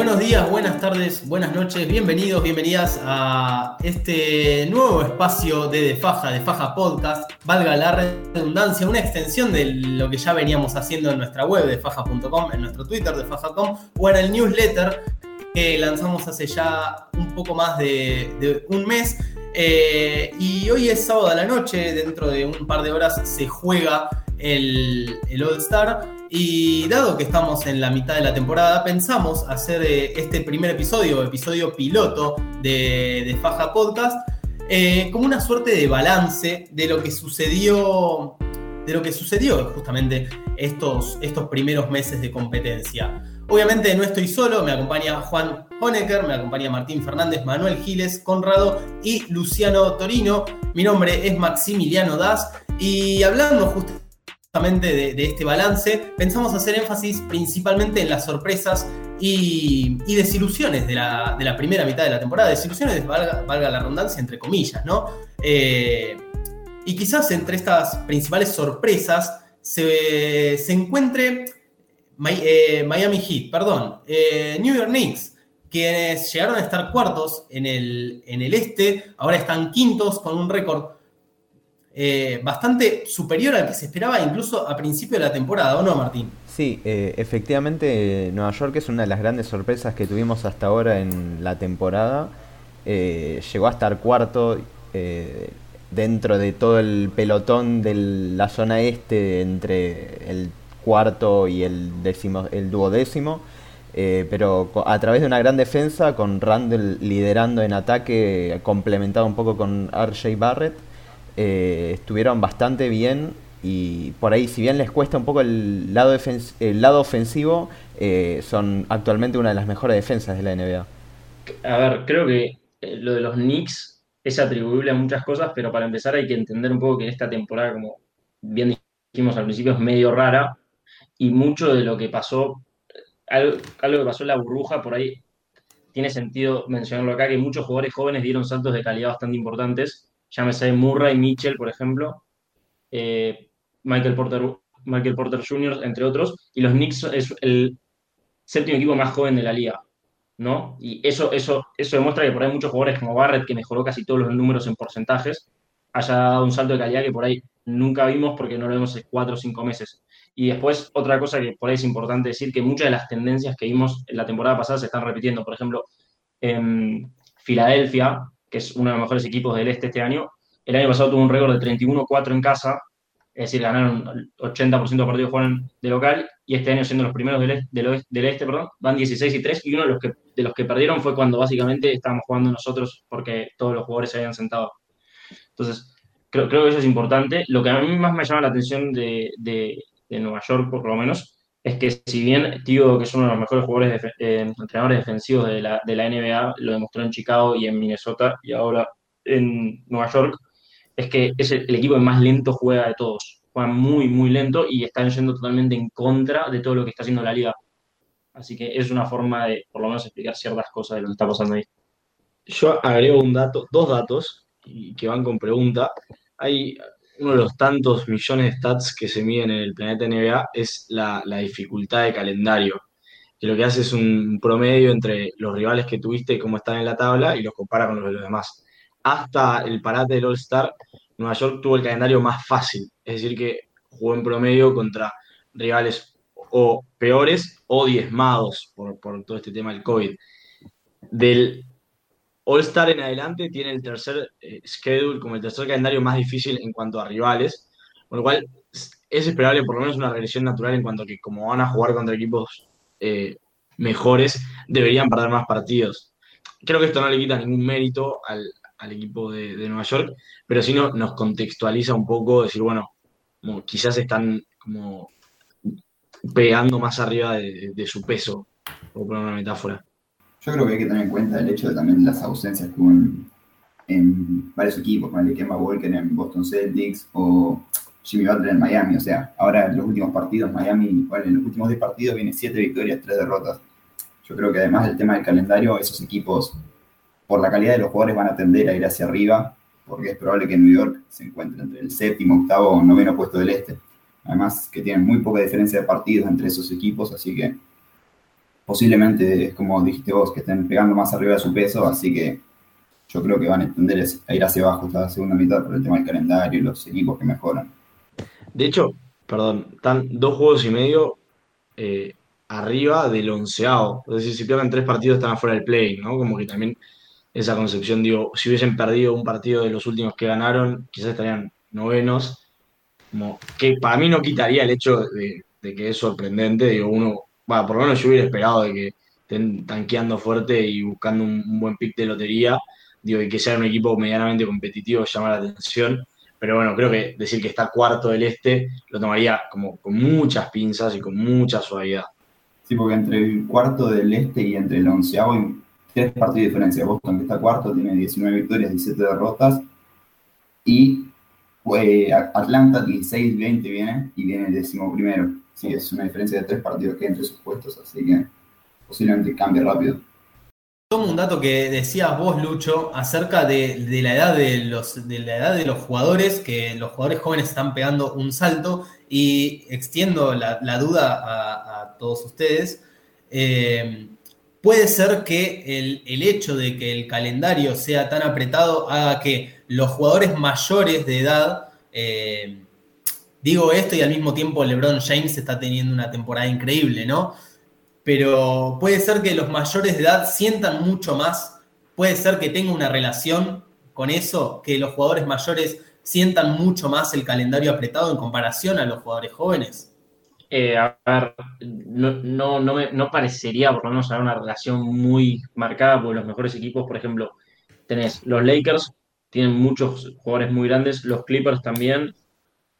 Buenos días, buenas tardes, buenas noches, bienvenidos, bienvenidas a este nuevo espacio de De Faja, De Faja Podcast, valga la redundancia, una extensión de lo que ya veníamos haciendo en nuestra web de faja.com, en nuestro Twitter de faja.com o en el newsletter que lanzamos hace ya un poco más de, un mes. Eh, y hoy es sábado a la noche, dentro de un par de horas se juega el, el All Star. Y dado que estamos en la mitad de la temporada, pensamos hacer eh, este primer episodio, episodio piloto de, Faja Podcast, eh, como una suerte de balance de lo que sucedió, de lo que sucedió justamente estos, estos primeros meses de competencia. Obviamente no estoy solo, me acompaña Juan Honecker, me acompaña Martín Fernández, Manuel Giles, Conrado y Luciano Torino. Mi nombre es Maximiliano Das y hablando justamente de, este balance, pensamos hacer énfasis principalmente en las sorpresas y, desilusiones de la, primera mitad de la temporada. Desilusiones, valga, la redundancia, entre comillas, ¿no? Eh, y quizás entre estas principales sorpresas se, encuentre eh, Miami Heat, perdón, eh, New York Knicks, quienes llegaron a estar cuartos en el, en el este, ahora están quintos con un récord eh, bastante superior al que se esperaba incluso a principio de la temporada, ¿o no, Martín? Sí, eh, efectivamente Nueva York es una de las grandes sorpresas que tuvimos hasta ahora en la temporada. Eh, llegó a estar cuarto dentro de todo el pelotón de la zona este entre el cuarto y el, décimo, el duodécimo. pero a través de una gran defensa, con Randall liderando en ataque, complementado un poco con RJ Barrett, eh, estuvieron bastante bien y por ahí, si bien les cuesta un poco el lado, el lado ofensivo, eh, son actualmente una de las mejores defensas de la NBA. A ver, creo que eh, lo de los Knicks es atribuible a muchas cosas, pero para empezar hay que entender un poco que esta temporada, como bien dijimos al principio, es medio rara y mucho de lo que pasó, algo, algo que pasó en la burbuja, por ahí tiene sentido mencionarlo acá, que muchos jugadores jóvenes dieron saltos de calidad bastante importantes llámese Murray, Mitchell, por ejemplo, eh, Michael, Porter, Michael Porter Jr., entre otros, y los Knicks es el séptimo equipo más joven de la liga, ¿no? Y eso, eso, eso demuestra que por ahí muchos jugadores como Barrett, que mejoró casi todos los números en porcentajes, haya dado un salto de calidad que por ahí nunca vimos porque no lo vemos en cuatro o cinco meses. Y después, otra cosa que por ahí es importante decir, que muchas de las tendencias que vimos en la temporada pasada se están repitiendo. Por ejemplo, en Filadelfia, que es uno de los mejores equipos del este este año. El año pasado tuvo un récord de 31-4 en casa, es decir, ganaron el 80% de partidos jugaron de local, y este año siendo los primeros del, del, este, perdón, van 16 y 3, y uno de los, que, de los que perdieron fue cuando básicamente estábamos jugando nosotros porque todos los jugadores se habían sentado. Entonces, creo, creo que eso es importante. Lo que a mí más me llama la atención de, de, de Nueva York, por lo menos, es que si bien digo que es uno de los mejores jugadores eh, entrenadores defensivos de la, de la, NBA, lo demostró en Chicago y en Minnesota y ahora en Nueva York, es que es el, equipo que más lento juega de todos. Juega muy, muy lento y están yendo totalmente en contra de todo lo que está haciendo la liga. Así que es una forma de, por lo menos, explicar ciertas cosas de lo que está pasando ahí. Yo agrego un dato, dos datos que van con pregunta. Hay uno de los tantos millones de stats que se miden en el planeta NBA es la, dificultad de calendario, que lo que hace es un promedio entre los rivales que tuviste y cómo están en la tabla y los compara con los de los demás. Hasta el parate del All-Star, Nueva York tuvo el calendario más fácil, es decir, que jugó en promedio contra rivales o peores o diezmados por, por todo este tema del COVID. Del All-Star en adelante tiene el tercer eh, schedule como el tercer calendario más difícil en cuanto a rivales, con lo cual es esperable por lo menos una regresión natural en cuanto a que como van a jugar contra equipos eh, mejores, deberían perder más partidos. Creo que esto no le quita ningún mérito al, equipo de, Nueva York, pero sí no, nos contextualiza un poco, decir, bueno, quizás están como pegando más arriba de, de su peso, por poner una metáfora. Yo creo que hay que tener en cuenta el hecho de también las ausencias que hubo en, varios equipos, como el de Kemba Walker en Boston Celtics o Jimmy Butler en Miami. O sea, ahora en los últimos partidos, Miami, bueno, en los últimos 10 partidos viene 7 victorias, 3 derrotas. Yo creo que además del tema del calendario, esos equipos, por la calidad de los jugadores, van a tender a ir hacia arriba, porque es probable que New York se encuentre entre el séptimo, octavo o noveno puesto del este. Además que tienen muy poca diferencia de partidos entre esos equipos, así que posiblemente, como dijiste vos, que estén pegando más arriba de su peso, así que yo creo que van a tender a ir hacia abajo esta segunda mitad por el tema del calendario y los equipos que mejoran. De hecho, perdón, están dos juegos y medio eh, arriba del onceavo. Es decir, si pierden tres partidos están afuera del play, ¿no? Como que también esa concepción, digo, si hubiesen perdido un partido de los últimos que ganaron, quizás estarían novenos. Como que para mí no quitaría el hecho de, que es sorprendente. Digo, uno, bueno, por lo menos yo hubiera esperado de que estén tanqueando fuerte y buscando un, buen pick de lotería. Digo, y que sea un equipo medianamente competitivo llama la atención. Pero bueno, creo que decir que está cuarto del este lo tomaría como con muchas pinzas y con mucha suavidad. Sí, porque entre el cuarto del este y entre el onceavo hay tres partidos de diferencia. Boston, que está cuarto, tiene 19 victorias, 17 derrotas. Y pues, Atlanta, 16-20 viene y viene el décimo primero. Sí, es una diferencia de tres partidos que hay entre sus puestos, así que posiblemente cambie rápido. Tomo un dato que decías vos, Lucho, acerca de, la edad de, los, de la edad de los jugadores, que los jugadores jóvenes están pegando un salto, y extiendo la, duda a, todos ustedes. Eh, puede ser que el, hecho de que el calendario sea tan apretado haga que los jugadores mayores de edad, eh, digo esto y al mismo tiempo LeBron James está teniendo una temporada increíble, ¿no? pero puede ser que los mayores de edad sientan mucho más, puede ser que tenga una relación con eso, que los jugadores mayores sientan mucho más el calendario apretado en comparación a los jugadores jóvenes. Eh, a ver, no, no, parecería por lo menos una relación muy marcada, porque los mejores equipos, por ejemplo, tenés los Lakers, tienen muchos jugadores muy grandes, los Clippers también,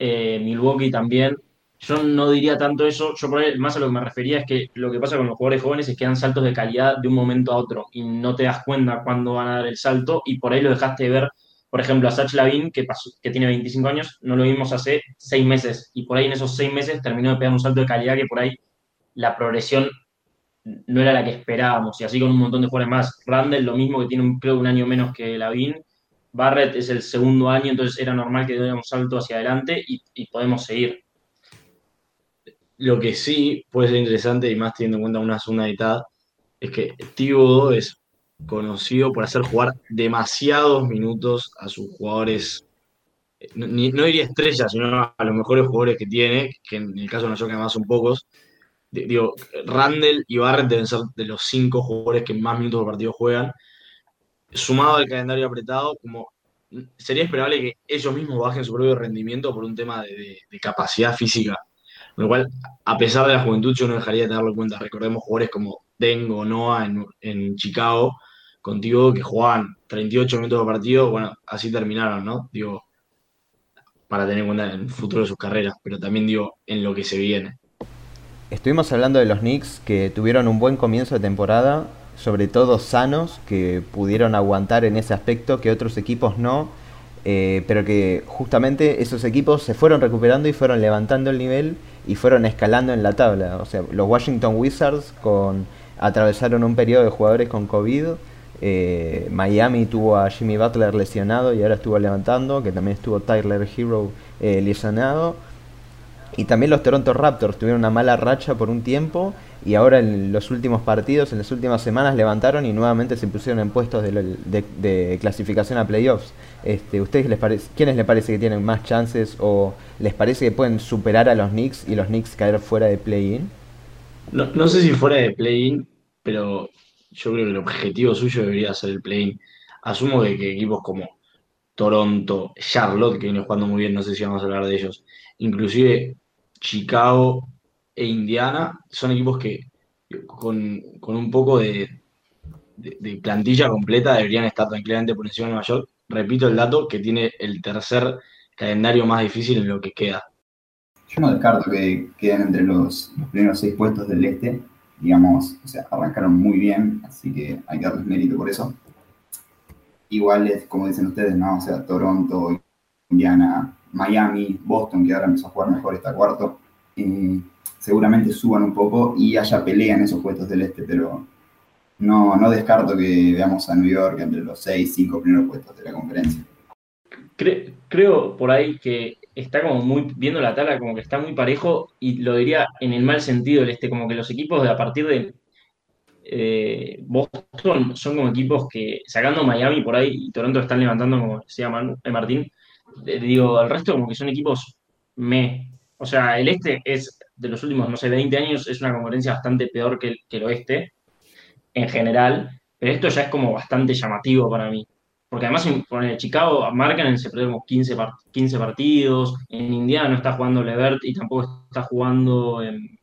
eh, Milwaukee también, yo no diría tanto eso, yo por ahí, más a lo que me refería es que lo que pasa con los jugadores jóvenes es que dan saltos de calidad de un momento a otro y no te das cuenta cuándo van a dar el salto y por ahí lo dejaste de ver, por ejemplo, a Sach Lavin, que, tiene 25 años, no lo vimos hace seis meses y por ahí en esos seis meses terminó de pegar un salto de calidad que por ahí la progresión no era la que esperábamos y así con un montón de jugadores más. Randall, lo mismo que tiene un, creo un año menos que Lavin. Barrett es el segundo año, entonces era normal que diera un salto hacia adelante y podemos seguir. Lo que sí puede ser interesante, y más teniendo en cuenta una segunda mitad, es que Thibodeau es conocido por hacer jugar demasiados minutos a sus jugadores, no, diría estrellas, sino a los mejores jugadores que tiene, que en el caso de nosotros además son pocos. Digo, Randall y Barrett deben ser de los cinco jugadores que más minutos por partido juegan. Sumado al calendario apretado, como sería esperable que ellos mismos bajen su propio rendimiento por un tema de capacidad física lo cual, a pesar de la juventud, yo no dejaría de tenerlo en cuenta. Recordemos jugadores como Dengo, Noah en, Chicago, contigo, que jugaban 38 minutos de partido, bueno, así terminaron, ¿no? Digo, para tener en cuenta el futuro de sus carreras, pero también digo, en lo que se viene. Estuvimos hablando de los Knicks que tuvieron un buen comienzo de temporada, sobre todo sanos, que pudieron aguantar en ese aspecto que otros equipos no, eh, pero que justamente esos equipos se fueron recuperando y fueron levantando el nivel y fueron escalando en la tabla. O sea, los Washington Wizards con, atravesaron un periodo de jugadores con COVID. Eh, Miami tuvo a Jimmy Butler lesionado y ahora estuvo levantando, que también estuvo Tyler Hero eh, lesionado. Y también los Toronto Raptors tuvieron una mala racha por un tiempo y ahora en los últimos partidos, en las últimas semanas levantaron y nuevamente se pusieron en puestos de, clasificación a playoffs. Este, ¿Ustedes les quiénes les parece que tienen más chances o les parece que pueden superar a los Knicks y los Knicks caer fuera de play-in? No, no sé si fuera de play-in, pero yo creo que el objetivo suyo debería ser el play-in. Asumo de que equipos como Toronto, Charlotte, que viene jugando muy bien, no sé si vamos a hablar de ellos, inclusive Chicago e Indiana son equipos que con, un poco de, plantilla completa deberían estar tranquilamente por encima de Nueva York. Repito el dato que tiene el tercer calendario más difícil en lo que queda. Yo no descarto que queden entre los, primeros seis puestos del este. Digamos, o sea, arrancaron muy bien, así que hay que darles mérito por eso. Igual es, como dicen ustedes, ¿no? O sea, Toronto, Indiana, Miami, Boston, que ahora empezó a jugar mejor, está cuarto. Seguramente suban un poco y haya pelea en esos puestos del este, pero no, no descarto que veamos a New York entre los 6, 5 primeros puestos de la conferencia. Creo, por ahí que está como muy, viendo la tabla, como que está muy parejo y lo diría en el mal sentido el este, como que los equipos de a partir de eh, Boston son como equipos que, sacando Miami por ahí y Toronto están levantando, como decía eh, Martín, digo, el resto como que son equipos me. O sea, el este es de los últimos, no sé, 20 años, es una conferencia bastante peor que el, que el oeste, en general, pero esto ya es como bastante llamativo para mí. Porque además en Chicago marcan se perdieron 15, 15 partidos, en Indiana no está jugando Levert y tampoco está jugando en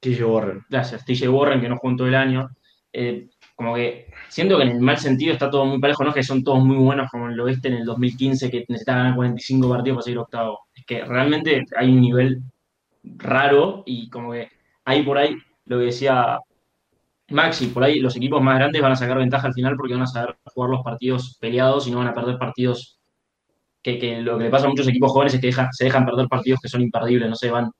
TJ Warren. Gracias, TJ Warren, que no jugó en todo el año. Eh, como que siento que en el mal sentido está todo muy parejo, no es que son todos muy buenos como el oeste en el 2015 que necesitaban ganar 45 partidos para seguir octavo. Es que realmente hay un nivel raro y como que hay por ahí lo que decía Maxi, por ahí los equipos más grandes van a sacar ventaja al final porque van a saber jugar los partidos peleados y no van a perder partidos que, lo que le pasa a muchos equipos jóvenes es que se dejan perder partidos que son imperdibles, no sé, van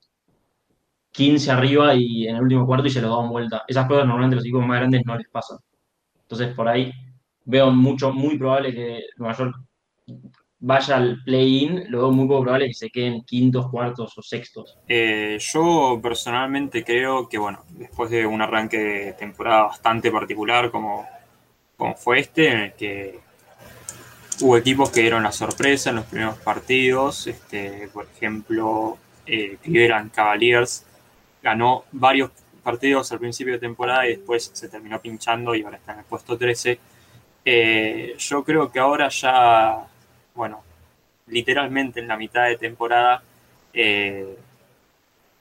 15 arriba y en el último cuarto y se lo dan vuelta. Esas cosas normalmente los equipos más grandes no les pasan. Entonces por ahí veo mucho, muy probable que Nueva York vaya al play-in, luego muy poco probable que se queden quintos, cuartos o sextos. Eh, yo personalmente creo que, bueno, después de un arranque de temporada bastante particular como, como fue este, en el que hubo equipos que dieron la sorpresa en los primeros partidos, este, por ejemplo, eh, Cleveland Cavaliers ganó varios partidos al principio de temporada y después se terminó pinchando y ahora está en el puesto 13. Eh, yo creo que ahora ya bueno, literalmente en la mitad de temporada eh,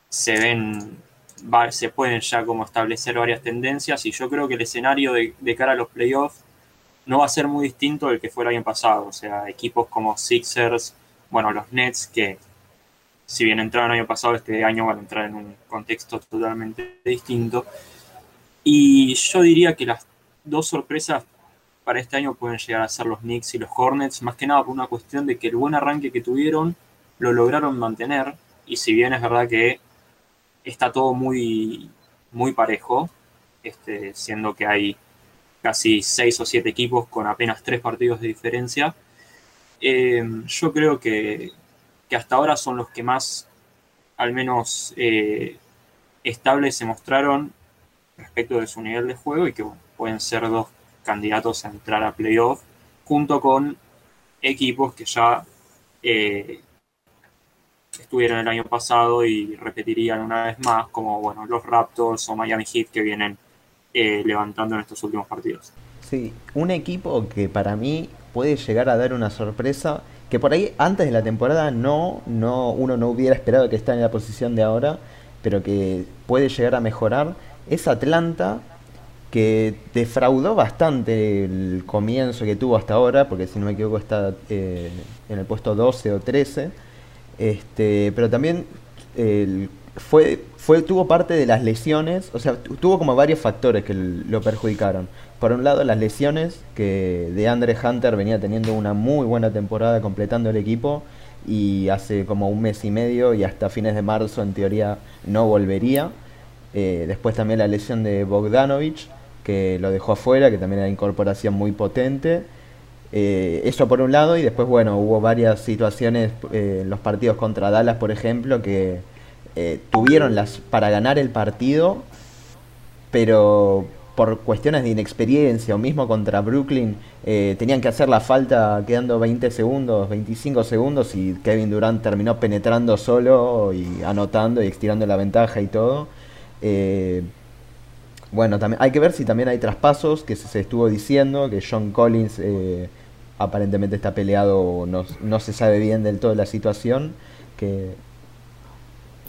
se ven, se pueden ya como establecer varias tendencias y yo creo que el escenario de, cara a los playoffs no va a ser muy distinto del que fue el año pasado, o sea, equipos como Sixers, bueno, los Nets que si bien entraron el año pasado, este año van a entrar en un contexto totalmente distinto. Y yo diría que las dos sorpresas para este año pueden llegar a ser los Knicks y los Hornets, más que nada por una cuestión de que el buen arranque que tuvieron lo lograron mantener, y si bien es verdad que está todo muy, muy parejo, este, siendo que hay casi seis o siete equipos con apenas tres partidos de diferencia, eh, yo creo que, hasta ahora son los que más, al menos, eh, estables se mostraron respecto de su nivel de juego y que pueden ser dos candidatos a entrar a playoff, junto con equipos que ya eh, estuvieron el año pasado y repetirían una vez más, como bueno, los Raptors o Miami Heat que vienen eh, levantando en estos últimos partidos. Sí, un equipo que para mí puede llegar a dar una sorpresa, que por ahí antes de la temporada no, no, uno no hubiera esperado que está en la posición de ahora, pero que puede llegar a mejorar, es Atlanta que defraudó bastante el comienzo que tuvo hasta ahora, porque si no me equivoco está eh, en el puesto 12 o 13, este, pero también fue, fue, tuvo parte de las lesiones, o sea, tuvo como varios factores que lo perjudicaron. Por un lado, las lesiones, que de Andre Hunter venía teniendo una muy buena temporada completando el equipo, y hace como un mes y medio y hasta fines de marzo en teoría no volvería. Eh, después también la lesión de Bogdanovich, que lo dejó afuera, que también era incorporación muy potente. Eh, eso por un lado, y después, bueno, hubo varias situaciones eh, en los partidos contra Dallas, por ejemplo, que tuvieron las para ganar el partido, pero por cuestiones de inexperiencia o mismo contra Brooklyn, tenían que hacer la falta quedando 20 segundos, 25 segundos, y Kevin Durant terminó penetrando solo y anotando y estirando la ventaja y todo. Bueno, también hay que ver si también hay traspasos, que se, estuvo diciendo, que John Collins eh, aparentemente está peleado, no, no, se sabe bien del todo la situación, que,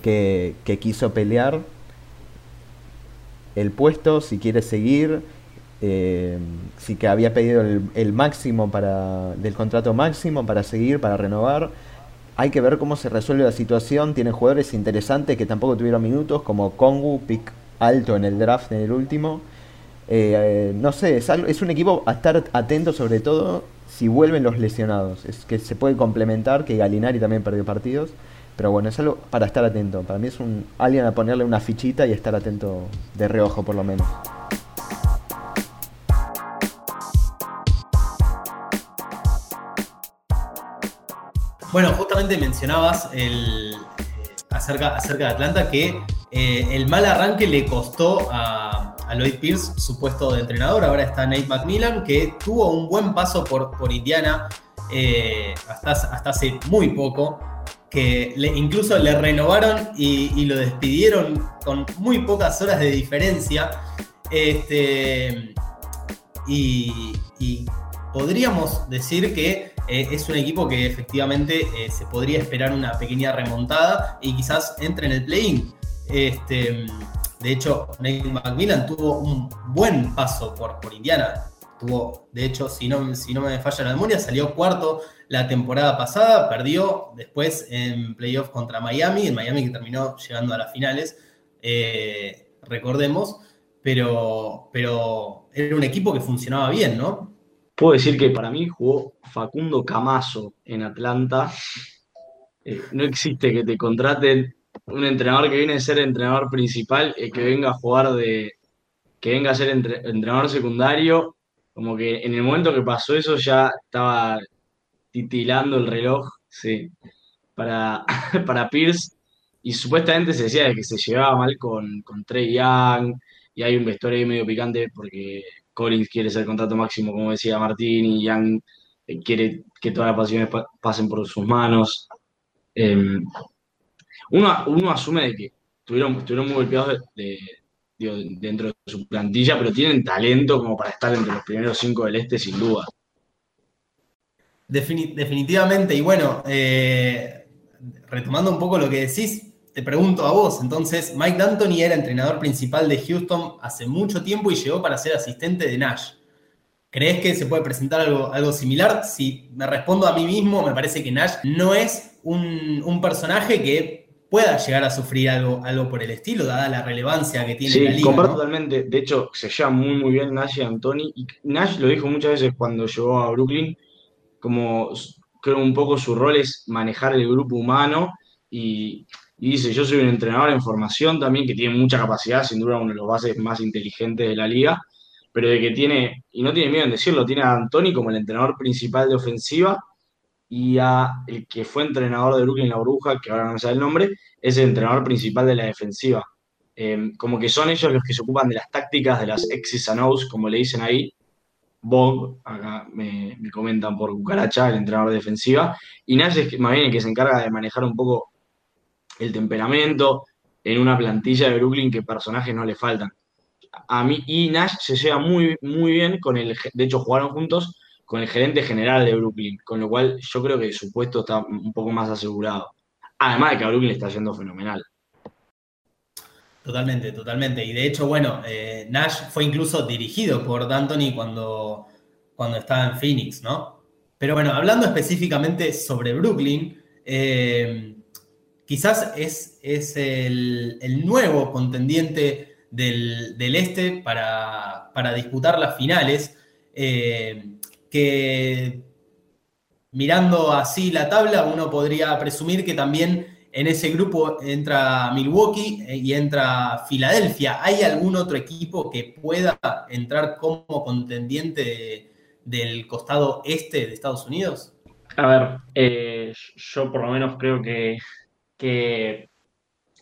que, quiso pelear el puesto, si quiere seguir, eh, si que había pedido el, máximo para del contrato máximo para seguir, para renovar. Hay que ver cómo se resuelve la situación. Tiene jugadores interesantes que tampoco tuvieron minutos, como Kongu, Pick alto en el draft, en el último. Eh, no sé, es, es un equipo a estar atento sobre todo si vuelven los lesionados. Es que se puede complementar, que Galinari también perdió partidos. Pero bueno, es algo para estar atento. Para mí es un alguien a ponerle una fichita y estar atento de reojo por lo menos. Bueno, justamente mencionabas el, acerca, acerca de Atlanta que eh, el mal arranque le costó a, Lloyd Pierce, su puesto de entrenador. Ahora está Nate McMillan, que tuvo un buen paso por, Indiana eh, hasta hace muy poco que incluso le renovaron y, lo despidieron con muy pocas horas de diferencia. Este, y, podríamos decir que eh, es un equipo que efectivamente eh, se podría esperar una pequeña remontada y quizás entre en el play-in. Este, de hecho, Nate McMillan tuvo un buen paso por, por Indiana. Tuvo, de hecho, si no, si no me falla la memoria, salió cuarto la temporada pasada, perdió después en playoff contra Miami, en Miami que terminó llegando a las finales, eh, recordemos, pero, pero era un equipo que funcionaba bien, ¿no? Puedo decir que para mí jugó Facundo Camaso en Atlanta. Eh, no existe que te contraten un entrenador que viene a ser entrenador principal, y que venga a jugar de. que venga a ser entrenador secundario. Como que en el momento que pasó eso ya estaba titilando el reloj, sí, para, para Pierce. Y supuestamente se decía que se llevaba mal con, con Trey Young, y hay un vestuario ahí medio picante porque Collins quiere ser contrato máximo, como decía Martín, y Young eh, quiere que todas las pasiones pasen por sus manos. Em, uno, asume de que estuvieron, muy golpeados dentro de su plantilla, pero tienen talento como para estar entre los primeros cinco del este, sin duda definitivamente, y bueno, eh, retomando un poco lo que decís, te pregunto a vos, entonces, Mike D'Antoni era entrenador principal de Houston hace mucho tiempo y llegó para ser asistente de Nash. ¿Crees que se puede presentar algo, algo similar? Si me respondo a mí mismo, me parece que Nash no es un, personaje que pueda llegar a sufrir algo, algo por el estilo, dada la relevancia que tiene la liga. comparto totalmente. De hecho, se lleva muy, muy bien Nash y Anthony. Y Nash lo dijo muchas veces cuando llegó a Brooklyn, como creo un poco su rol es manejar el grupo humano y, dice, yo soy un entrenador en formación también que tiene mucha capacidad, sin duda uno de los bases más inteligentes de la liga, pero de que tiene, y no tiene miedo en decirlo, tiene a Antoni como el entrenador principal de ofensiva y a el que fue entrenador de Brooklyn La Bruja, que ahora no me sale el nombre, es el entrenador principal de la defensiva. Em, como que son ellos los que se ocupan de las tácticas, de las X's and como le dicen ahí, Bob, acá me, comentan por Cucaracha, el entrenador defensiva, y Nash es más bien el que se encarga de manejar un poco el temperamento en una plantilla de Brooklyn que personajes no le faltan. A mí, y Nash se lleva muy, muy bien con el, de hecho jugaron juntos con el gerente general de Brooklyn, con lo cual yo creo que su puesto está un poco más asegurado. Además de que a Brooklyn le está yendo fenomenal. Totalmente, totalmente. Y de hecho, bueno, eh, Nash fue incluso dirigido por D'Antoni cuando, cuando estaba en Phoenix, ¿no? Pero bueno, hablando específicamente sobre Brooklyn, eh, quizás es, es el, nuevo contendiente del, este para, disputar las finales, eh, que mirando así la tabla, uno podría presumir que también en ese grupo entra Milwaukee eh, y entra Filadelfia. ¿Hay algún otro equipo que pueda entrar como contendiente del costado este de Estados Unidos? A ver, eh, yo por lo menos creo que, que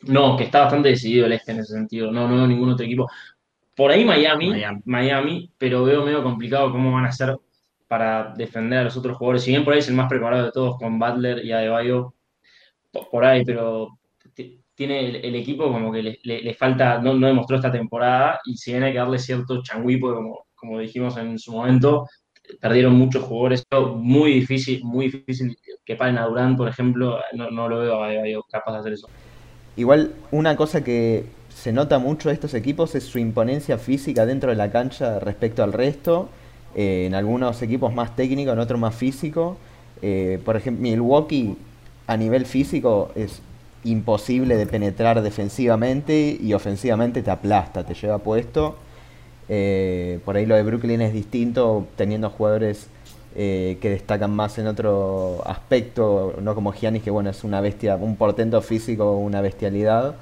no, que está bastante decidido el este en ese sentido. No, no veo ningún otro equipo. Por ahí Miami, Miami, pero veo medio complicado cómo van a hacer para defender a los otros jugadores. Si bien por ahí es el más preparado de todos con Butler y Adebayo, por ahí, pero tiene el, equipo como que le, falta, no, demostró esta temporada y si bien hay que darle cierto changuipo, como, como dijimos en su momento, perdieron muchos jugadores, muy difícil, muy difícil que paren a Durán, por ejemplo, no, lo veo capaz de hacer eso. Igual, una cosa que se nota mucho de estos equipos es su imponencia física dentro de la cancha respecto al resto. Eh, en algunos equipos más técnicos, en otros más físico. Eh, por ejemplo, Milwaukee a nivel físico es imposible de penetrar defensivamente y ofensivamente te aplasta, te lleva puesto. Eh, por ahí lo de Brooklyn es distinto, teniendo jugadores que destacan más en otro aspecto, no como Giannis, que bueno, es una bestia, un portento físico, una bestialidad.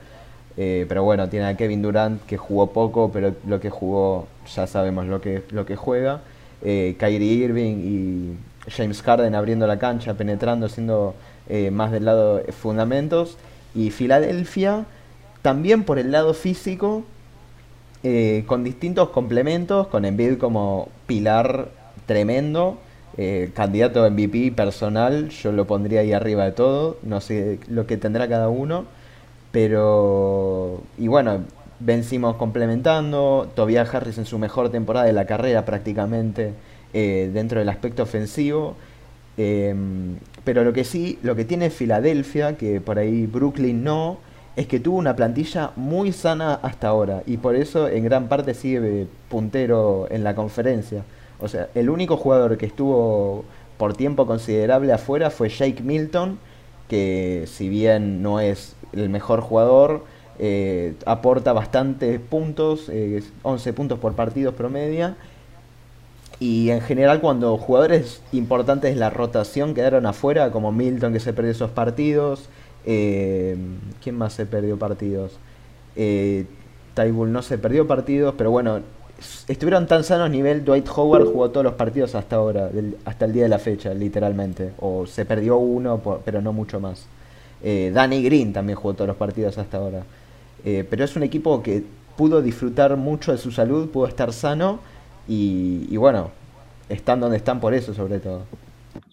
Pero bueno, tiene a Kevin Durant que jugó poco, pero lo que jugó ya sabemos lo que, lo que juega. Kyrie Irving y James Harden abriendo la cancha, penetrando, siendo eh, más del lado de fundamentos. Y Filadelfia, también por el lado físico, eh, con distintos complementos, con Embiid como pilar tremendo, eh, candidato a MVP personal, yo lo pondría ahí arriba de todo, no sé lo que tendrá cada uno, pero y bueno, vencimos complementando, Tobias Harris en su mejor temporada de la carrera prácticamente eh, dentro del aspecto ofensivo. Em, pero lo que sí, lo que tiene Filadelfia, que por ahí Brooklyn no, es que tuvo una plantilla muy sana hasta ahora y por eso en gran parte sigue puntero en la conferencia. O sea, el único jugador que estuvo por tiempo considerable afuera fue Jake Milton, que si bien no es el mejor jugador, eh, aporta bastantes puntos, 11 eh, puntos por partido promedia. Y en general cuando jugadores importantes de la rotación quedaron afuera, como Milton que se perdió esos partidos, eh, ¿quién más se perdió partidos? Eh, no se perdió partidos, pero bueno, estuvieron tan sanos nivel Dwight Howard jugó todos los partidos hasta ahora, hasta el día de la fecha, literalmente. O se perdió uno, pero no mucho más. Eh, Danny Green también jugó todos los partidos hasta ahora. Eh, pero es un equipo que pudo disfrutar mucho de su salud, pudo estar sano y, bueno, están donde están por eso sobre todo.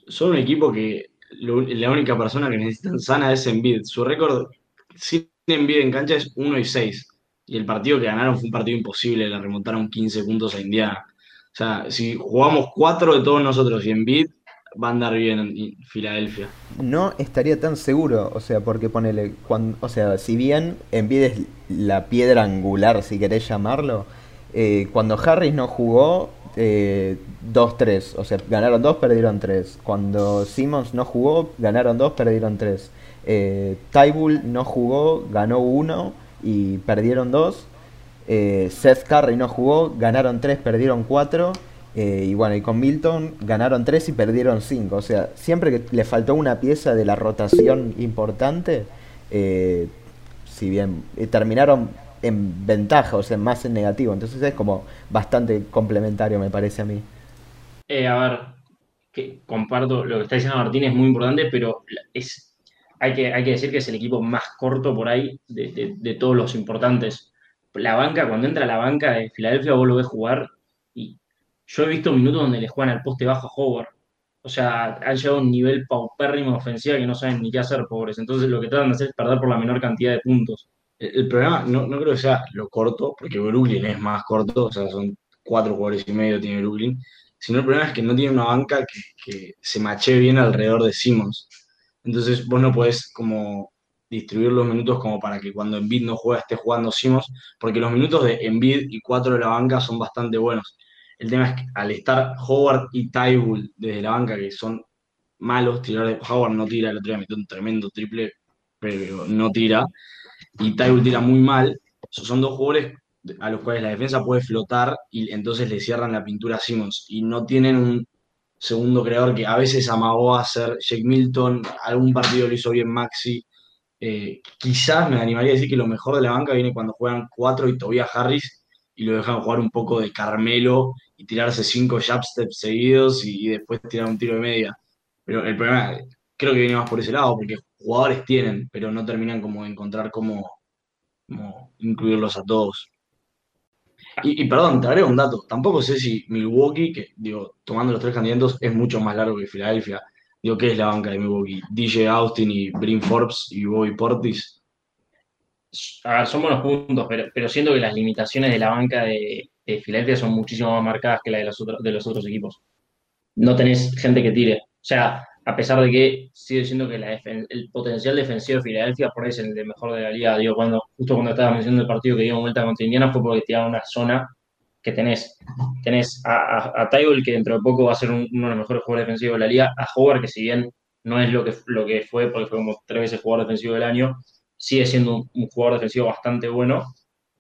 Son un equipo que la única persona que necesitan sana es Embiid. Su récord sin Embiid en cancha es 1 y 6. Y el partido que ganaron fue un partido imposible, le remontaron 15 puntos a Indiana. O sea, si jugamos 4 de todos nosotros y Embiid, va a andar bien en Filadelfia. No estaría tan seguro, o sea, porque ponele, cuando, o sea, si bien Embiid es la piedra angular, si querés llamarlo, eh, cuando Harris no jugó, 2-3, eh, o sea, ganaron 2, perdieron 3. Cuando Simmons no jugó, ganaron 2, perdieron 3. Eh, Tybull no jugó, ganó 1 y perdieron 2. Eh, Seth Curry no jugó, ganaron 3, perdieron 4. Eh, y bueno, y con Milton ganaron 3 y perdieron 5. O sea, siempre que le faltó una pieza de la rotación importante, si bien terminaron en ventaja, o sea, más en negativo. Entonces es como bastante complementario, me parece a mí. Eh, a ver, comparto lo que está diciendo Martín, es muy importante, pero es, hay, que, hay que decir que es el equipo más corto por ahí de, todos los importantes. La banca, cuando entra la banca de Filadelfia, vos lo ves jugar y yo he visto minutos donde le juegan al poste bajo a Howard. O sea, han llegado a un nivel paupérrimo ofensiva que no saben ni qué hacer, pobres. Entonces lo que tratan de hacer es perder por la menor cantidad de puntos. El, problema no, no, creo que sea lo corto, porque Brooklyn es más corto, o sea, son cuatro jugadores y medio tiene Brooklyn, sino el problema es que no tiene una banca que, se mache bien alrededor de Simmons. Entonces vos no podés como distribuir los minutos como para que cuando Embiid no juega esté jugando Simmons, porque los minutos de Embiid y cuatro de la banca son bastante buenos. El tema es que al estar Howard y Tybull desde la banca, que son malos, tirar Howard no tira, el otro día metió un tremendo triple, pero no tira y Tybull tira muy mal, son dos jugadores a los cuales la defensa puede flotar y entonces le cierran la pintura a Simmons y no tienen un segundo creador que a veces amagó a hacer Jake Milton, algún partido lo hizo bien Maxi. Eh, quizás me animaría a decir que lo mejor de la banca viene cuando juegan cuatro y Tobias Harris y lo dejan jugar un poco de Carmelo y tirarse cinco jab steps seguidos y, después tirar un tiro de media. Pero el problema creo que viene más por ese lado, porque jugadores tienen, pero no terminan como de encontrar cómo, incluirlos a todos. Y, perdón, te un dato. Tampoco sé si Milwaukee, que digo, tomando los tres candidatos, es mucho más largo que Filadelfia. Digo, ¿qué es la banca de Milwaukee? DJ Austin y Brin Forbes y Bobby Portis. Son buenos puntos, pero, siento que las limitaciones de la banca de, Filadelfia son muchísimo más marcadas que la de los, otros, de los otros equipos. No tenés gente que tire. O sea, a pesar de que sigue siendo que el potencial defensivo de Filadelfia por ahí es el de mejor de la liga. Digo, cuando, justo cuando estaba mencionando el partido que dio vuelta contra Indiana fue porque tiraba una zona que tenés. Tenés a, a, que dentro de poco va a ser uno de los mejores jugadores defensivos de la liga, a Howard, que si bien no es lo que, lo que fue, porque fue como tres veces jugador defensivo del año, sigue siendo un, jugador defensivo bastante bueno,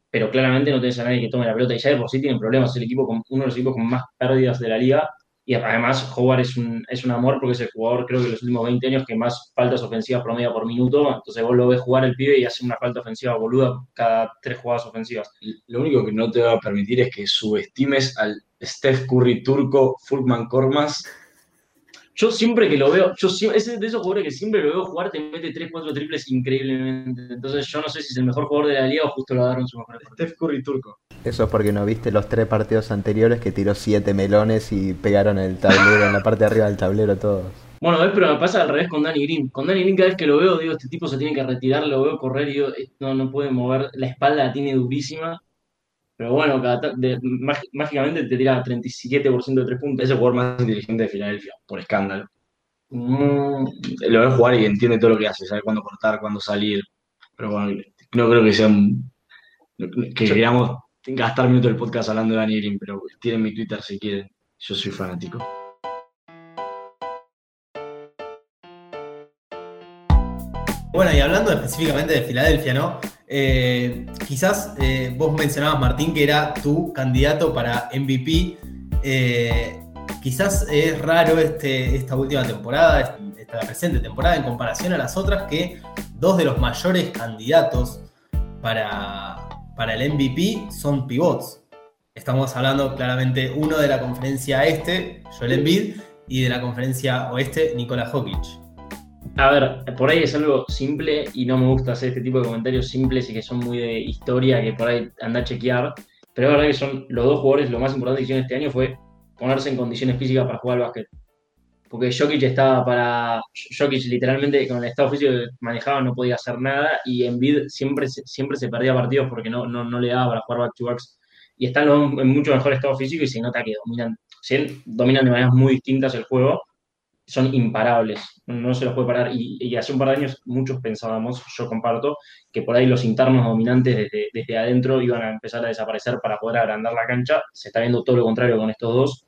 pero claramente no tenés a nadie que tome la pelota y ya de por sí tienen problemas. Es el equipo con, uno de los equipos con más pérdidas de la liga y además, Howard es un, es un amor porque es el jugador, creo que en los últimos 20 años, que más faltas ofensivas promedia por minuto. Entonces vos lo ves jugar el pibe y hace una falta ofensiva boluda cada tres jugadas ofensivas. Lo único que no te va a permitir es que subestimes al Steph Curry turco Fulkman Kormas. Yo siempre que lo veo, yo es de esos jugadores que siempre lo veo jugar, te mete 3, 4 triples increíblemente. Entonces yo no sé si es el mejor jugador de la liga o justo lo agarraron su mejor partido. Steph Curry turco. Eso es porque no viste los tres partidos anteriores que tiró siete melones y pegaron el tablero, en la parte de arriba del tablero todos. Bueno, ves, pero me pasa al revés con Danny Green. Con Danny Green cada vez que lo veo, digo, este tipo se tiene que retirar, lo veo correr y digo, eh, no, no puede mover, la espalda la tiene durísima. Pero bueno, cada de- mágicamente te tira 37% de tres puntos. Es el jugador más inteligente de Filadelfia, por escándalo. Mm, Lo ve jugar y entiende todo lo que hace, sabe cuándo cortar, cuándo salir. Pero bueno, no creo que sea un- que queríamos gastar minutos del podcast hablando de Danny Green, pero tienen mi Twitter si quieren. Yo soy fanático. Bueno, y hablando específicamente de Filadelfia, ¿no? Eh, quizás eh, vos mencionabas, Martín, que era tu candidato para MVP. Eh, quizás es raro este, esta última temporada, esta presente temporada, en comparación a las otras, que dos de los mayores candidatos para, para el MVP son pivots. Estamos hablando claramente uno de la conferencia este, Joel Embiid, y de la conferencia oeste, Nikola Jokic. A ver, por ahí es algo simple y no me gusta hacer este tipo de comentarios simples y que son muy de historia, que por ahí anda a chequear. Pero es verdad que son los dos jugadores, lo más importante que hicieron este año fue ponerse en condiciones físicas para jugar al básquet. Porque Jokic estaba para. Jokic literalmente con el estado físico que manejaba no podía hacer nada y Embiid siempre, siempre se perdía partidos porque no, no, no le daba para jugar back to backs. Y están en mucho mejor estado físico y se nota que dominan. Dominan de maneras muy distintas el juego, son imparables, no se los puede parar. Y, y hace un par de años muchos pensábamos, yo comparto, que por ahí los internos dominantes desde, desde adentro iban a empezar a desaparecer para poder agrandar la cancha. Se está viendo todo lo contrario con estos dos,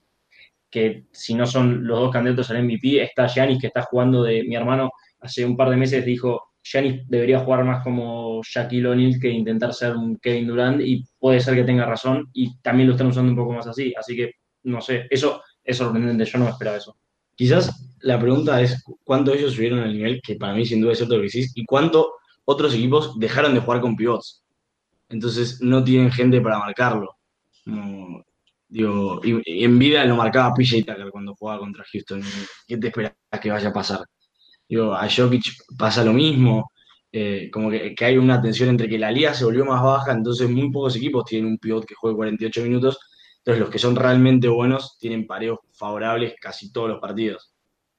que si no son los dos candidatos al MVP, está Giannis que está jugando de mi hermano hace un par de meses dijo Giannis debería jugar más como Shaquille O'Neal que intentar ser un Kevin Durant y puede ser que tenga razón y también lo están usando un poco más así, así que no sé, eso es sorprendente, yo no me esperaba eso. Quizás la pregunta es cu- cuánto ellos subieron al nivel, que para mí sin duda es cierto que decís, y cuánto otros equipos dejaron de jugar con pivots. Entonces no tienen gente para marcarlo. Digo, y en vida lo marcaba PJ Tucker cuando jugaba contra Houston. ¿Qué te esperas que vaya a pasar? Digo, a Jokic pasa lo mismo. eh, como que, que hay una tensión entre que la liga se volvió más baja, entonces muy pocos equipos tienen un pivot que juegue 48 minutos. Entonces los que son realmente buenos tienen pareos favorables casi todos los partidos.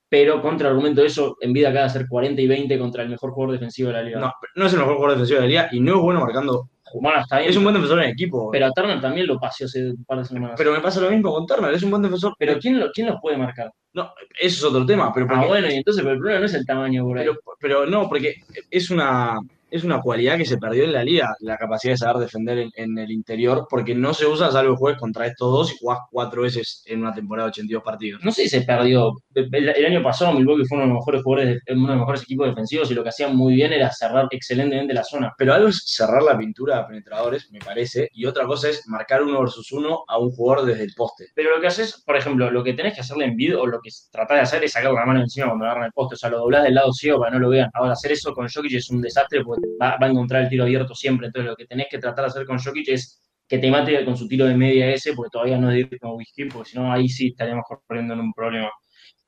Pero contra argumento de eso, en vida acaba de hacer 40 y 20 contra el mejor jugador defensivo de la liga. No, no es el mejor jugador defensivo de la liga y no es bueno marcando. Bueno, está bien. Es un buen defensor en equipo. Pero a Turner también lo paseó hace un par de semanas. Pero me pasa lo mismo con Turner, es un buen defensor. Pero ¿quién, lo, ¿quién los puede marcar? No, eso es otro tema. Pero, Ah, bueno, y entonces pero el problema no es el tamaño por ahí. pero, pero no, porque es una, es una cualidad que se perdió en la liga, la capacidad de saber defender en, en el interior, porque no se usa salvo juegues contra estos dos y jugás cuatro veces en una temporada de 82 partidos. no sé si se perdió. El, el año pasado Milwaukee fue uno de los mejores jugadores, de- uno de los mejores equipos defensivos y lo que hacían muy bien era cerrar excelentemente la zona. Pero algo es cerrar la pintura de penetradores, me parece, y otra cosa es marcar uno versus uno a un jugador desde el poste. Pero lo que haces, por ejemplo, lo que tenés que hacerle en vid o lo que tratás de hacer es sacar la mano encima cuando agarran el poste. O sea, lo doblás del lado ciego para que no lo vean. Ahora, hacer eso con Jokic es un desastre porque va, a encontrar el tiro abierto siempre. Entonces, lo que tenés que tratar de hacer con Jokic es que te mate con su tiro de media ese, porque todavía no es de como whisky, porque si no, ahí sí estaríamos corriendo en un problema.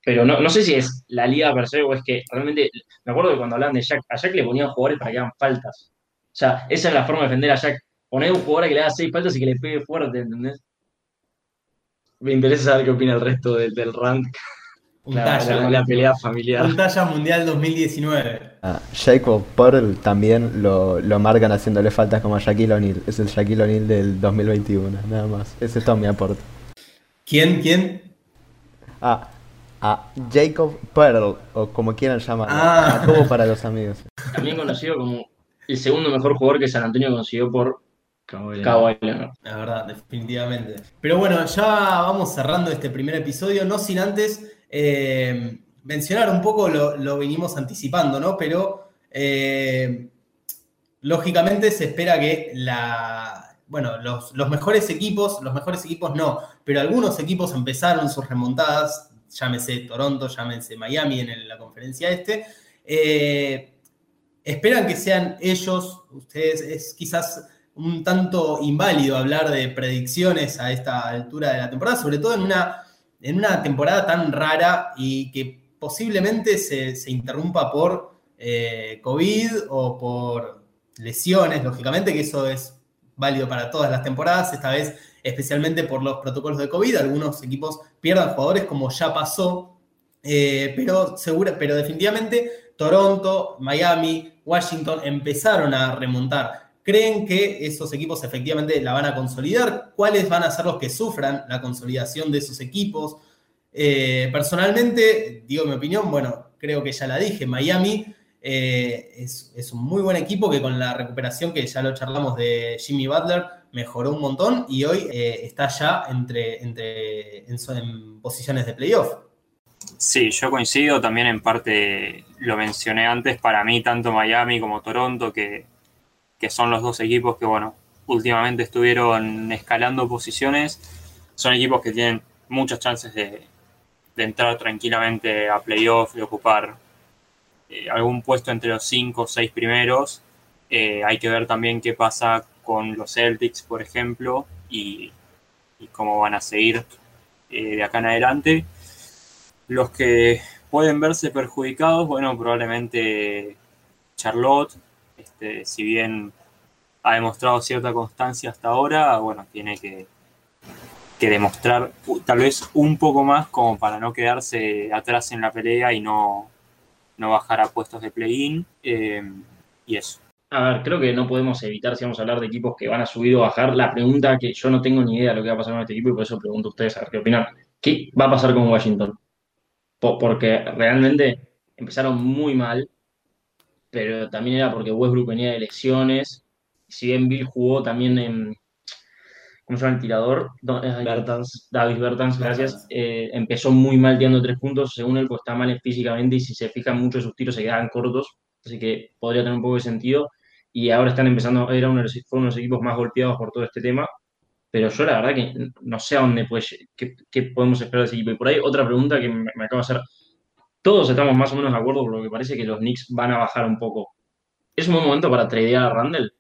Pero no, no sé si es la liga per se o es que realmente. Me acuerdo que cuando hablaban de Jack, a Jack le ponían jugadores para que hagan faltas. O sea, esa es la forma de defender a Jack. Poner un jugador que le haga seis faltas y que le pegue fuerte, ¿entendés? Me interesa saber qué opina el resto del, del rant, Un la, pelea familiar. un talla mundial 2019. Ah, Jacob Pearl también lo, lo marcan haciéndole faltas como a Shaquille O'Neal. Es el Shaquille O'Neal del 2021, nada más. Ese es todo mi aporte. ¿Quién? ¿Quién? Ah, a Jacob Pearl, o como quieran llamarlo. Ah. Como para los amigos. También conocido como el segundo mejor jugador que San Antonio consiguió por Kawhi Leonard. Kawhi Leonard. La verdad, definitivamente. Pero bueno, ya vamos cerrando este primer episodio, no sin antes eh, mencionar un poco, lo, lo venimos anticipando, ¿no? Pero eh, lógicamente se espera que la, bueno, los, los mejores equipos, los mejores equipos no, pero algunos equipos empezaron sus remontadas, llámese Toronto, llámese Miami en la conferencia este. eh, esperan que sean ellos, ustedes, es quizás un tanto inválido hablar de predicciones a esta altura de la temporada, sobre todo en una en una temporada tan rara y que posiblemente se, se interrumpa por eh, COVID o por lesiones, lógicamente, que eso es válido para todas las temporadas, esta vez especialmente por los protocolos de COVID, algunos equipos pierdan jugadores como ya pasó, eh, pero, segura, pero definitivamente Toronto, Miami, Washington empezaron a remontar. ¿Creen que esos equipos efectivamente la van a consolidar? ¿Cuáles van a ser los que sufran la consolidación de esos equipos? Eh, personalmente, digo mi opinión, bueno, creo que ya la dije, Miami eh, es, un muy buen equipo que con la recuperación que ya lo charlamos de Jimmy Butler mejoró un montón y hoy eh, está ya entre, entre en, posiciones de playoff. Sí, yo coincido también en parte, lo mencioné antes, para mí tanto Miami como Toronto, que, son los dos equipos que, bueno, últimamente estuvieron escalando posiciones, son equipos que tienen muchas chances de, entrar tranquilamente a playoff y ocupar eh, algún puesto entre los cinco o seis primeros. Eh, hay que ver también qué pasa con los Celtics, por ejemplo, y, cómo van a seguir eh, de acá en adelante. Los que pueden verse perjudicados, bueno, probablemente Charlotte, este, si bien ha demostrado cierta constancia hasta ahora, bueno, tiene que, que demostrar tal vez un poco más como para no quedarse atrás en la pelea y no, no bajar a puestos de play-in eh, y eso. A ver, creo que no podemos evitar, si vamos a hablar de equipos que van a subir o bajar, la pregunta que yo no tengo ni idea de lo que va a pasar con este equipo y por eso pregunto a ustedes a ver qué opinan. ¿Qué va a pasar con Washington? porque realmente empezaron muy mal, pero también era porque Westbrook venía de lesiones. Si bien Bill jugó también en, ¿cómo se llama el tirador? Bertans. David Bertans, gracias. Eh, empezó muy mal tirando tres puntos, según él, pues está mal físicamente y si se fijan mucho sus tiros se quedan cortos, así que podría tener un poco de sentido. Y ahora están empezando, era uno de los, fue uno de los equipos más golpeados por todo este tema, pero yo la verdad que no sé a dónde puede, qué, podemos esperar de ese equipo. Y por ahí otra pregunta que me, me acaba de hacer, todos estamos más o menos de acuerdo por lo que parece que los Knicks van a bajar un poco. ¿Es un buen momento para tradear a Randall?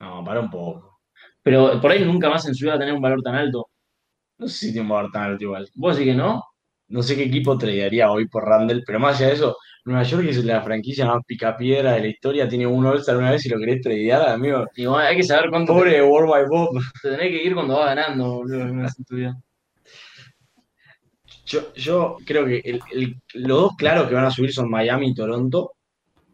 No, para un poco. Pero por ahí nunca más en su vida va a tener un valor tan alto. No sé si tiene un valor tan alto igual. ¿Vos decís que no? No sé qué equipo tradearía hoy por Randall, pero más allá de eso, Nueva York es la franquicia más picapiedra de la historia, tiene un All-Star una vez y lo querés tradear, amigo. Igual hay que saber cuánto. Pobre te... World by Bob. Te tenés que ir cuando vas ganando, boludo, Yo, creo que los dos claros que van a subir son Miami y Toronto.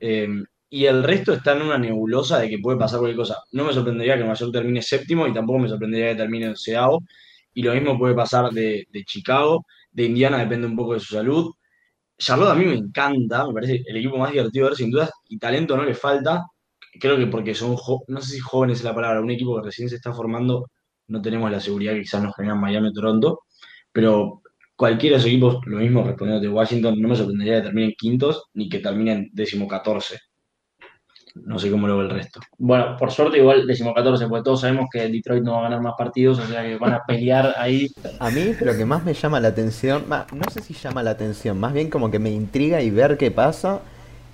Eh, y el resto está en una nebulosa de que puede pasar cualquier cosa. No me sorprendería que Nueva York termine séptimo y tampoco me sorprendería que termine onceavo. Y lo mismo puede pasar de, Chicago, de Indiana depende un poco de su salud. Charlotte a mí me encanta, me parece el equipo más divertido de ver sin dudas y talento no le falta. Creo que porque son, no sé si jóvenes es la palabra, un equipo que recién se está formando, no tenemos la seguridad que quizás nos generan Miami o Toronto, pero cualquiera de esos equipos, lo mismo respondiendo de Washington, no me sorprendería que terminen quintos ni que terminen décimo catorce. No sé cómo lo ve el resto. Bueno, por suerte igual decimocatorce, porque todos sabemos que Detroit no va a ganar más partidos, o sea que van a pelear ahí. A mí lo que más me llama la atención, no sé si llama la atención, más bien como que me intriga y ver qué pasa,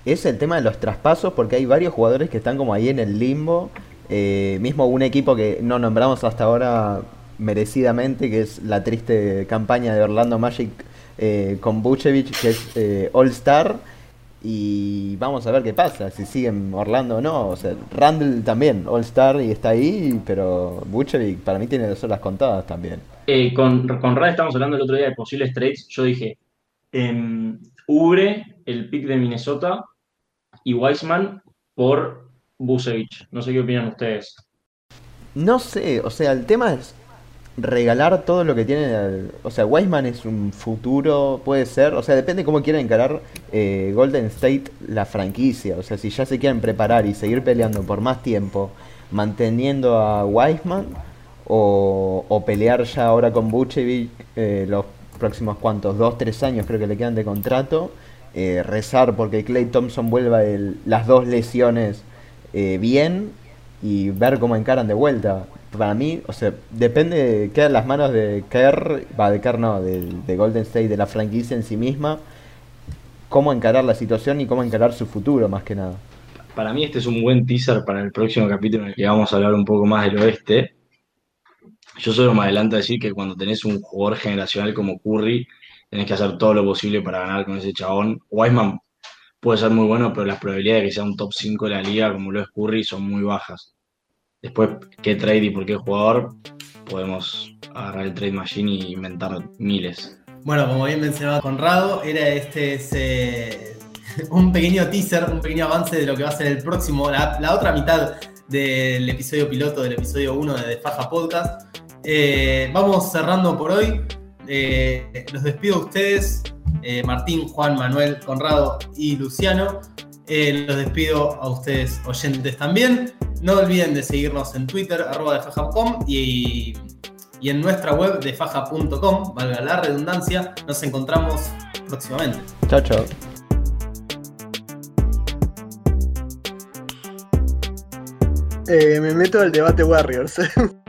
es el tema de los traspasos, porque hay varios jugadores que están como ahí en el limbo. Eh, mismo un equipo que no nombramos hasta ahora merecidamente, que es la triste campaña de Orlando Magic eh, con Bucevic, que es eh, All Star y vamos a ver qué pasa, si siguen Orlando o no. O sea, Randall también, All Star y está ahí, pero Butcherik para mí tiene las horas contadas también. Eh, con, con Rad estamos hablando el otro día de posibles trades. Yo dije, eh, Ubre, el pick de Minnesota y Wiseman por Busevich. No sé qué opinan ustedes. No sé, o sea, el tema es regalar todo lo que tiene. O sea, Wiseman es un futuro, puede ser. O sea, depende cómo quieran encarar eh, Golden State la franquicia. O sea, si ya se quieren preparar y seguir peleando por más tiempo, manteniendo a Wiseman, o, pelear ya ahora con Buchevic eh, los próximos cuantos, dos, tres años creo que le quedan de contrato. Eh, rezar porque Clay Thompson vuelva las dos lesiones bien y ver cómo encaran de vuelta para mí, o sea, depende, queda en las manos de Kerr, va de Kerr no, de, Golden State, de la franquicia en sí misma, cómo encarar la situación y cómo encarar su futuro más que nada. Para mí este es un buen teaser para el próximo capítulo en el que vamos a hablar un poco más del oeste. Yo solo me adelanto a decir que cuando tenés un jugador generacional como Curry, tenés que hacer todo lo posible para ganar con ese chabón. Wiseman puede ser muy bueno, pero las probabilidades de que sea un top 5 de la liga, como lo es Curry, son muy bajas. Después, qué trade y por qué jugador, podemos agarrar el trade machine y inventar miles. Bueno, como bien mencionaba Conrado, era este un pequeño teaser, un pequeño avance de lo que va a ser el próximo, la, otra mitad del episodio piloto, del episodio 1 de Faja Podcast. Eh, vamos cerrando por hoy. Eh, los despido a ustedes, eh, Martín, Juan, Manuel, Conrado y Luciano. Los despido a ustedes oyentes también. No olviden de seguirnos en Twitter, arroba de faja.com y, y en nuestra web de faja.com, valga la redundancia. Nos encontramos próximamente. Chao, chao. Eh, me meto al debate Warriors.